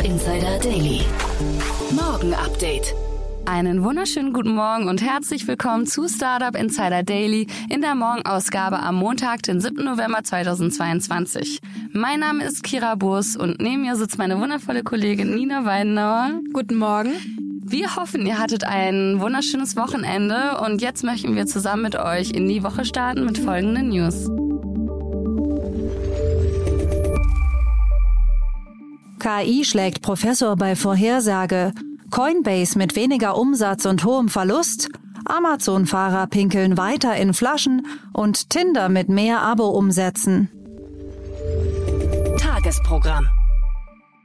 Startup Insider Daily. Morgen Update. Einen wunderschönen guten Morgen und herzlich willkommen zu Startup Insider Daily in der Morgenausgabe am Montag, den 7. November 2022. Mein Name ist Kira Burs und neben mir sitzt meine wundervolle Kollegin Nina Weidenauer. Guten Morgen. Wir hoffen, ihr hattet ein wunderschönes Wochenende und jetzt möchten wir zusammen mit euch in die Woche starten mit folgenden News. KI schlägt Professor bei Vorhersage. Coinbase mit weniger Umsatz und hohem Verlust. Amazon-Fahrer pinkeln weiter in Flaschen und Tinder mit mehr Abo-Umsätzen. Tagesprogramm.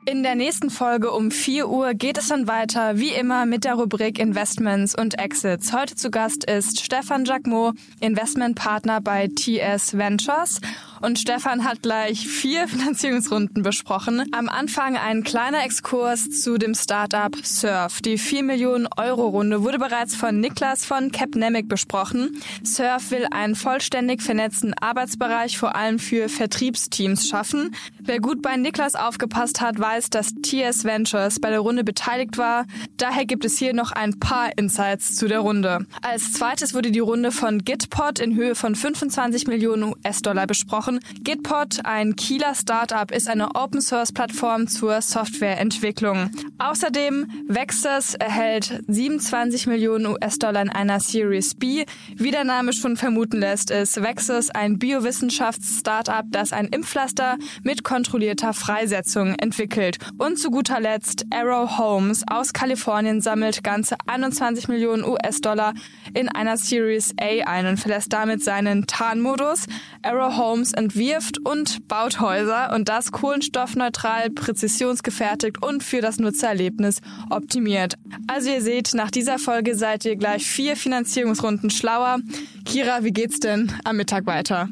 In der nächsten Folge um 4 Uhr geht es dann weiter, wie immer, mit der Rubrik Investments und Exits. Heute zu Gast ist Stefan Jacquemot, Investmentpartner bei TS Ventures. Und Stefan hat gleich vier Finanzierungsrunden besprochen. Am Anfang ein kleiner Exkurs zu dem Startup Surf. Die 4 Millionen Euro Runde wurde bereits von Niklas von Capnemic besprochen. Surf will einen vollständig vernetzten Arbeitsbereich vor allem für Vertriebsteams schaffen. Wer gut bei Niklas aufgepasst hat, weiß, dass TS Ventures bei der Runde beteiligt war. Daher gibt es hier noch ein paar Insights zu der Runde. Als zweites wurde die Runde von Gitpod in Höhe von 25 Millionen US-Dollar besprochen. Gitpod, ein Kieler Startup, ist eine Open-Source-Plattform zur Softwareentwicklung. Außerdem Vexus erhält 27 Millionen US-Dollar in einer Series B. Wie der Name schon vermuten lässt, ist Vexus ein Biowissenschafts-Startup, das ein Impfpflaster mit kontrollierter Freisetzung entwickelt. Und zu guter Letzt Arrow Homes aus Kalifornien sammelt ganze 21 Millionen US-Dollar in einer Series A ein und verlässt damit seinen Tarnmodus. Arrow Homes entwirft und baut Häuser und das kohlenstoffneutral, präzisionsgefertigt und für das Nutzererlebnis optimiert. Also ihr seht, nach dieser Folge seid ihr gleich vier Finanzierungsrunden schlauer. Kira, wie geht's denn am Mittag weiter?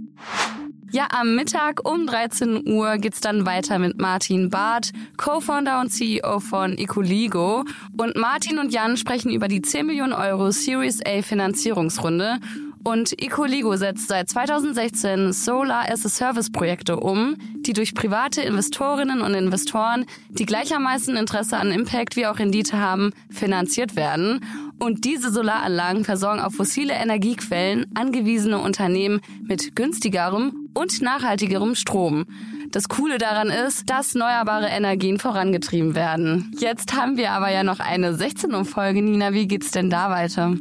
Ja, am Mittag um 13 Uhr geht's dann weiter mit Martin Barth, Co-Founder und CEO von Ecoligo. Und Martin und Jan sprechen über die 10 Millionen Euro Series A Finanzierungsrunde. Und Ecoligo setzt seit 2016 Solar as a Service Projekte um, die durch private Investorinnen und Investoren, die gleichermaßen Interesse an Impact wie auch Rendite haben, finanziert werden. Und diese Solaranlagen versorgen auf fossile Energiequellen angewiesene Unternehmen mit günstigerem und nachhaltigerem Strom. Das Coole daran ist, dass erneuerbare Energien vorangetrieben werden. Jetzt haben wir aber ja noch eine 16 Uhr Folge. Nina, wie geht's denn da weiter?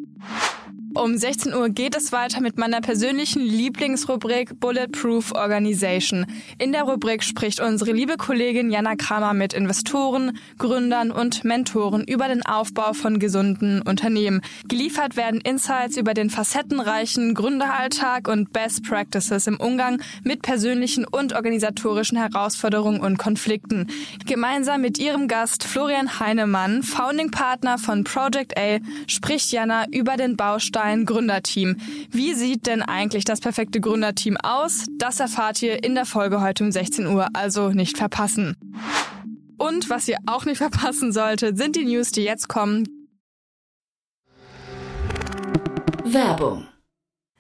Um 16 Uhr geht es weiter mit meiner persönlichen Lieblingsrubrik Bulletproof Organization. In der Rubrik spricht unsere liebe Kollegin Jana Kramer mit Investoren, Gründern und Mentoren über den Aufbau von gesunden Unternehmen. Geliefert werden Insights über den facettenreichen Gründeralltag und Best Practices im Umgang mit persönlichen und organisatorischen Herausforderungen und Konflikten. Gemeinsam mit ihrem Gast Florian Heinemann, Founding Partner von Project A, spricht Jana über den Baustein ein Gründerteam. Wie sieht denn eigentlich das perfekte Gründerteam aus? Das erfahrt ihr in der Folge heute um 16 Uhr, also nicht verpassen. Und was ihr auch nicht verpassen solltet, sind die News, die jetzt kommen. Werbung.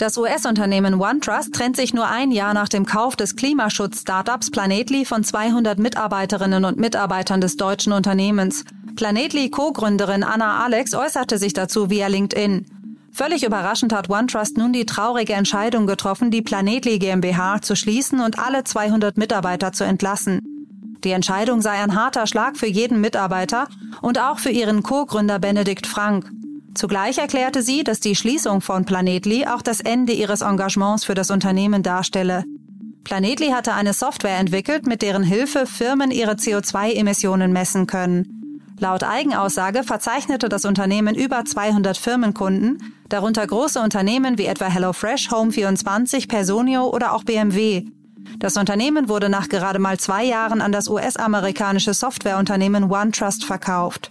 Das US-Unternehmen OneTrust trennt sich nur ein Jahr nach dem Kauf des Klimaschutz-Startups Planetly von 200 Mitarbeiterinnen und Mitarbeitern des deutschen Unternehmens. Planetly Co-Gründerin Anna Alex äußerte sich dazu via LinkedIn. Völlig überraschend hat OneTrust nun die traurige Entscheidung getroffen, die Planetly GmbH zu schließen und alle 200 Mitarbeiter zu entlassen. Die Entscheidung sei ein harter Schlag für jeden Mitarbeiter und auch für ihren Co-Gründer Benedikt Frank. Zugleich erklärte sie, dass die Schließung von Planetly auch das Ende ihres Engagements für das Unternehmen darstelle. Planetly hatte eine Software entwickelt, mit deren Hilfe Firmen ihre CO2-Emissionen messen können. Laut Eigenaussage verzeichnete das Unternehmen über 200 Firmenkunden, darunter große Unternehmen wie etwa HelloFresh, Home24, Personio oder auch BMW. Das Unternehmen wurde nach gerade mal zwei Jahren an das US-amerikanische Softwareunternehmen OneTrust verkauft.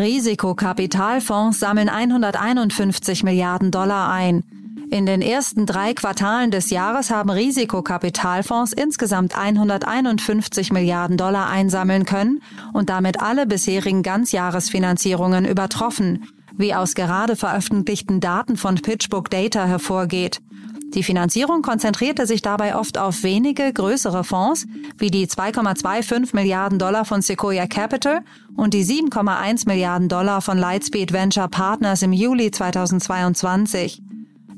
Risikokapitalfonds sammeln 151 Milliarden Dollar ein. In den ersten drei Quartalen des Jahres haben Risikokapitalfonds insgesamt 151 Milliarden Dollar einsammeln können und damit alle bisherigen Ganzjahresfinanzierungen übertroffen, wie aus gerade veröffentlichten Daten von PitchBook Data hervorgeht. Die Finanzierung konzentrierte sich dabei oft auf wenige größere Fonds, wie die 2,25 Milliarden Dollar von Sequoia Capital und die 7,1 Milliarden Dollar von Lightspeed Venture Partners im Juli 2022.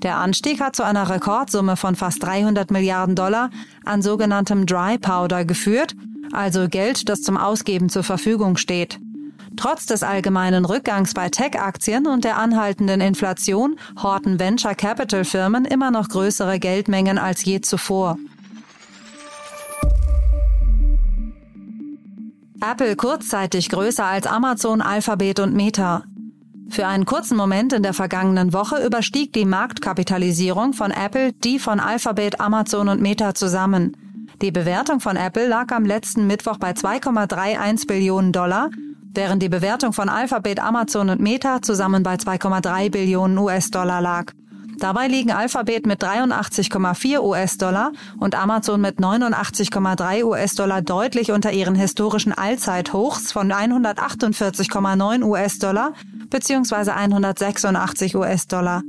Der Anstieg hat zu einer Rekordsumme von fast 300 Milliarden Dollar an sogenanntem Dry Powder geführt, also Geld, das zum Ausgeben zur Verfügung steht. Trotz des allgemeinen Rückgangs bei Tech-Aktien und der anhaltenden Inflation horten Venture Capital Firmen immer noch größere Geldmengen als je zuvor. Apple kurzzeitig größer als Amazon, Alphabet und Meta. Für einen kurzen Moment in der vergangenen Woche überstieg die Marktkapitalisierung von Apple die von Alphabet, Amazon und Meta zusammen. Die Bewertung von Apple lag am letzten Mittwoch bei 2,31 Billionen Dollar während die Bewertung von Alphabet, Amazon und Meta zusammen bei 2,3 Billionen US-Dollar lag. Dabei liegen Alphabet mit 83,4 US-Dollar und Amazon mit 89,3 US-Dollar deutlich unter ihren historischen Allzeithochs von 148,9 US-Dollar bzw. 186 US-Dollar.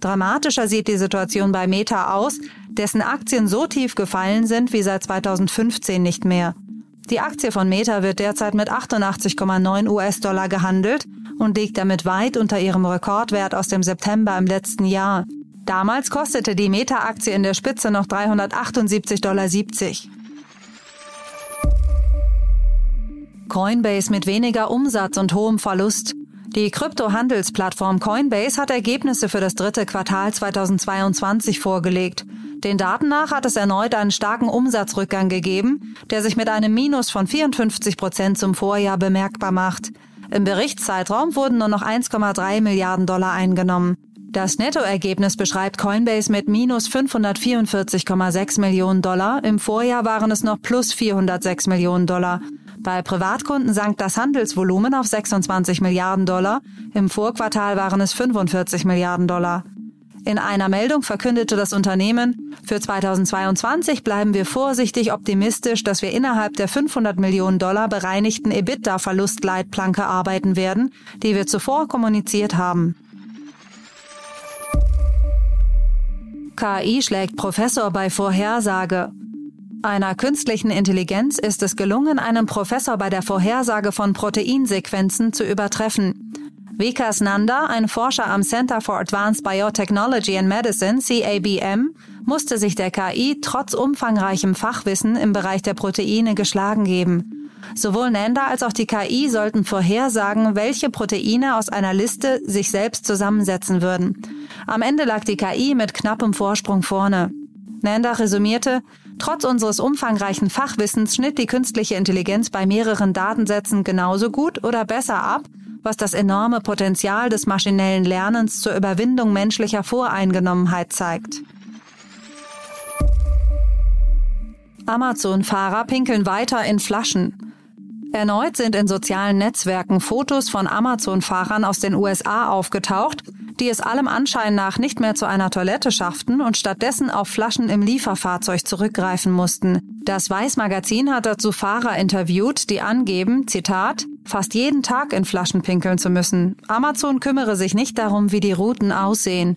Dramatischer sieht die Situation bei Meta aus, dessen Aktien so tief gefallen sind wie seit 2015 nicht mehr. Die Aktie von Meta wird derzeit mit 88,9 US-Dollar gehandelt und liegt damit weit unter ihrem Rekordwert aus dem September im letzten Jahr. Damals kostete die Meta-Aktie in der Spitze noch 378,70 Dollar. Coinbase mit weniger Umsatz und hohem Verlust. Die Kryptohandelsplattform Coinbase hat Ergebnisse für das dritte Quartal 2022 vorgelegt. Den Daten nach hat es erneut einen starken Umsatzrückgang gegeben, der sich mit einem Minus von 54 Prozent zum Vorjahr bemerkbar macht. Im Berichtszeitraum wurden nur noch 1,3 Milliarden Dollar eingenommen. Das Nettoergebnis beschreibt Coinbase mit minus 544,6 Millionen Dollar. Im Vorjahr waren es noch plus 406 Millionen Dollar. Bei Privatkunden sank das Handelsvolumen auf 26 Milliarden Dollar. Im Vorquartal waren es 45 Milliarden Dollar. In einer Meldung verkündete das Unternehmen, für 2022 bleiben wir vorsichtig optimistisch, dass wir innerhalb der 500 Millionen Dollar bereinigten EBITDA-Verlustleitplanke arbeiten werden, die wir zuvor kommuniziert haben. KI schlägt Professor bei Vorhersage. Einer künstlichen Intelligenz ist es gelungen, einen Professor bei der Vorhersage von Proteinsequenzen zu übertreffen. Vikas Nanda, ein Forscher am Center for Advanced Biotechnology and Medicine, CABM, musste sich der KI trotz umfangreichem Fachwissen im Bereich der Proteine geschlagen geben. Sowohl Nanda als auch die KI sollten vorhersagen, welche Proteine aus einer Liste sich selbst zusammensetzen würden. Am Ende lag die KI mit knappem Vorsprung vorne. Nanda resümierte, Trotz unseres umfangreichen Fachwissens schnitt die künstliche Intelligenz bei mehreren Datensätzen genauso gut oder besser ab was das enorme Potenzial des maschinellen Lernens zur Überwindung menschlicher Voreingenommenheit zeigt. Amazon-Fahrer pinkeln weiter in Flaschen. Erneut sind in sozialen Netzwerken Fotos von Amazon-Fahrern aus den USA aufgetaucht, die es allem Anschein nach nicht mehr zu einer Toilette schafften und stattdessen auf Flaschen im Lieferfahrzeug zurückgreifen mussten. Das Weiß-Magazin hat dazu Fahrer interviewt, die angeben, Zitat, fast jeden Tag in Flaschen pinkeln zu müssen. Amazon kümmere sich nicht darum, wie die Routen aussehen.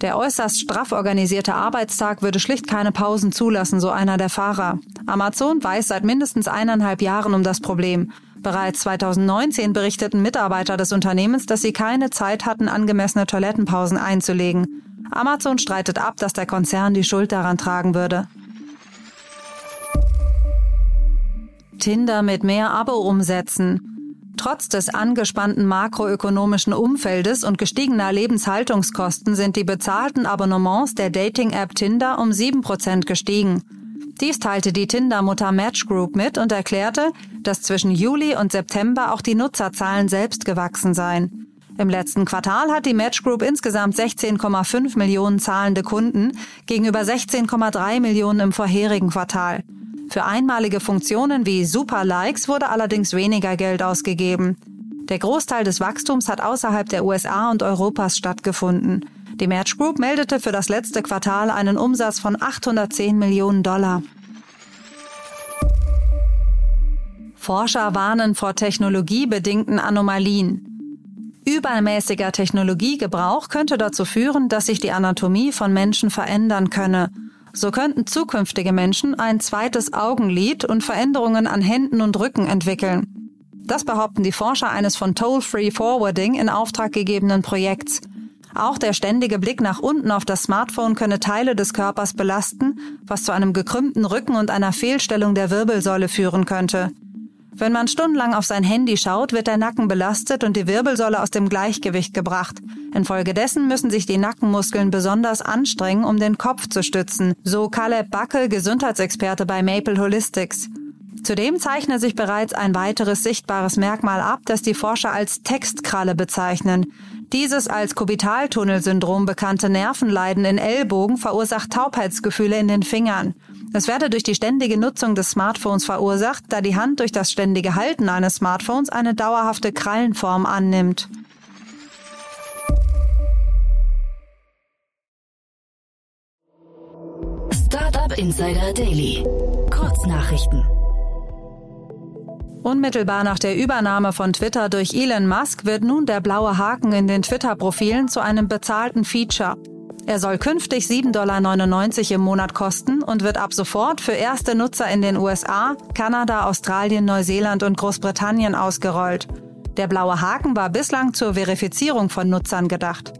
Der äußerst straff organisierte Arbeitstag würde schlicht keine Pausen zulassen, so einer der Fahrer. Amazon weiß seit mindestens eineinhalb Jahren um das Problem. Bereits 2019 berichteten Mitarbeiter des Unternehmens, dass sie keine Zeit hatten, angemessene Toilettenpausen einzulegen. Amazon streitet ab, dass der Konzern die Schuld daran tragen würde. Tinder mit mehr Abo-Umsätzen. Trotz des angespannten makroökonomischen Umfeldes und gestiegener Lebenshaltungskosten sind die bezahlten Abonnements der Dating-App Tinder um 7% gestiegen. Dies teilte die Tinder-Mutter Match Group mit und erklärte, dass zwischen Juli und September auch die Nutzerzahlen selbst gewachsen seien. Im letzten Quartal hat die Match Group insgesamt 16,5 Millionen zahlende Kunden gegenüber 16,3 Millionen im vorherigen Quartal. Für einmalige Funktionen wie Super Likes wurde allerdings weniger Geld ausgegeben. Der Großteil des Wachstums hat außerhalb der USA und Europas stattgefunden. Die Match Group meldete für das letzte Quartal einen Umsatz von 810 Millionen Dollar. Forscher warnen vor technologiebedingten Anomalien. Übermäßiger Technologiegebrauch könnte dazu führen, dass sich die Anatomie von Menschen verändern könne so könnten zukünftige Menschen ein zweites Augenlid und Veränderungen an Händen und Rücken entwickeln. Das behaupten die Forscher eines von Toll-Free Forwarding in Auftrag gegebenen Projekts. Auch der ständige Blick nach unten auf das Smartphone könne Teile des Körpers belasten, was zu einem gekrümmten Rücken und einer Fehlstellung der Wirbelsäule führen könnte. Wenn man stundenlang auf sein Handy schaut, wird der Nacken belastet und die Wirbelsäule aus dem Gleichgewicht gebracht. Infolgedessen müssen sich die Nackenmuskeln besonders anstrengen, um den Kopf zu stützen, so Caleb Backe, Gesundheitsexperte bei Maple Holistics. Zudem zeichne sich bereits ein weiteres sichtbares Merkmal ab, das die Forscher als Textkralle bezeichnen. Dieses als Kubitaltunnelsyndrom bekannte Nervenleiden in Ellbogen verursacht Taubheitsgefühle in den Fingern. Es werde durch die ständige Nutzung des Smartphones verursacht, da die Hand durch das ständige Halten eines Smartphones eine dauerhafte Krallenform annimmt. Startup Insider Daily. Kurznachrichten. Unmittelbar nach der Übernahme von Twitter durch Elon Musk wird nun der blaue Haken in den Twitter-Profilen zu einem bezahlten Feature. Er soll künftig 7,99 Dollar im Monat kosten und wird ab sofort für erste Nutzer in den USA, Kanada, Australien, Neuseeland und Großbritannien ausgerollt. Der blaue Haken war bislang zur Verifizierung von Nutzern gedacht.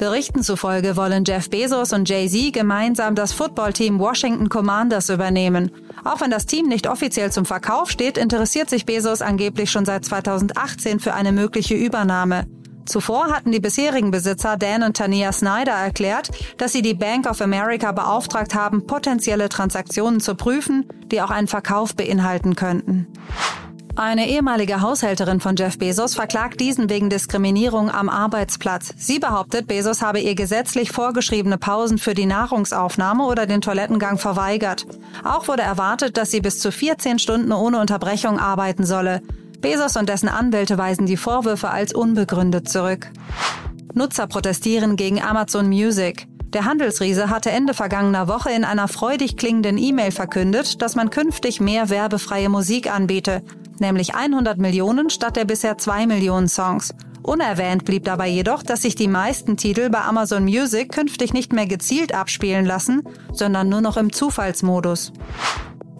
Berichten zufolge wollen Jeff Bezos und Jay-Z gemeinsam das Footballteam Washington Commanders übernehmen. Auch wenn das Team nicht offiziell zum Verkauf steht, interessiert sich Bezos angeblich schon seit 2018 für eine mögliche Übernahme. Zuvor hatten die bisherigen Besitzer Dan und Tania Snyder erklärt, dass sie die Bank of America beauftragt haben, potenzielle Transaktionen zu prüfen, die auch einen Verkauf beinhalten könnten. Eine ehemalige Haushälterin von Jeff Bezos verklagt diesen wegen Diskriminierung am Arbeitsplatz. Sie behauptet, Bezos habe ihr gesetzlich vorgeschriebene Pausen für die Nahrungsaufnahme oder den Toilettengang verweigert. Auch wurde erwartet, dass sie bis zu 14 Stunden ohne Unterbrechung arbeiten solle. Bezos und dessen Anwälte weisen die Vorwürfe als unbegründet zurück. Nutzer protestieren gegen Amazon Music. Der Handelsriese hatte Ende vergangener Woche in einer freudig klingenden E-Mail verkündet, dass man künftig mehr werbefreie Musik anbiete, nämlich 100 Millionen statt der bisher 2 Millionen Songs. Unerwähnt blieb dabei jedoch, dass sich die meisten Titel bei Amazon Music künftig nicht mehr gezielt abspielen lassen, sondern nur noch im Zufallsmodus.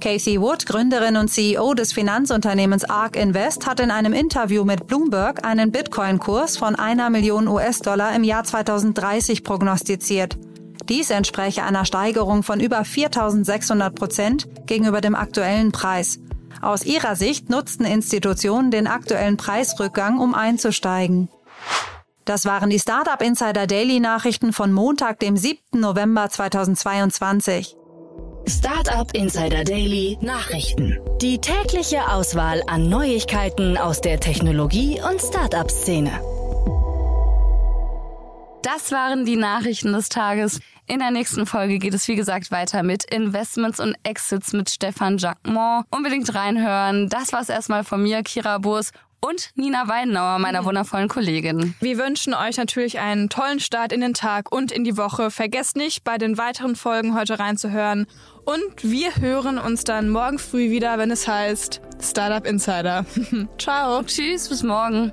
Casey Wood, Gründerin und CEO des Finanzunternehmens ARK Invest, hat in einem Interview mit Bloomberg einen Bitcoin-Kurs von einer Million US-Dollar im Jahr 2030 prognostiziert. Dies entspräche einer Steigerung von über 4600 Prozent gegenüber dem aktuellen Preis. Aus ihrer Sicht nutzten Institutionen den aktuellen Preisrückgang, um einzusteigen. Das waren die Startup Insider Daily Nachrichten von Montag, dem 7. November 2022. Startup Insider Daily Nachrichten. Die tägliche Auswahl an Neuigkeiten aus der Technologie- und Startup-Szene. Das waren die Nachrichten des Tages. In der nächsten Folge geht es wie gesagt weiter mit Investments und Exits mit Stefan Jacquemont. Unbedingt reinhören. Das war's erstmal von mir, Kira Burs und Nina Weidenauer, meiner wundervollen Kollegin. Wir wünschen euch natürlich einen tollen Start in den Tag und in die Woche. Vergesst nicht, bei den weiteren Folgen heute reinzuhören. Und wir hören uns dann morgen früh wieder, wenn es heißt Startup Insider. Ciao. Tschüss, bis morgen.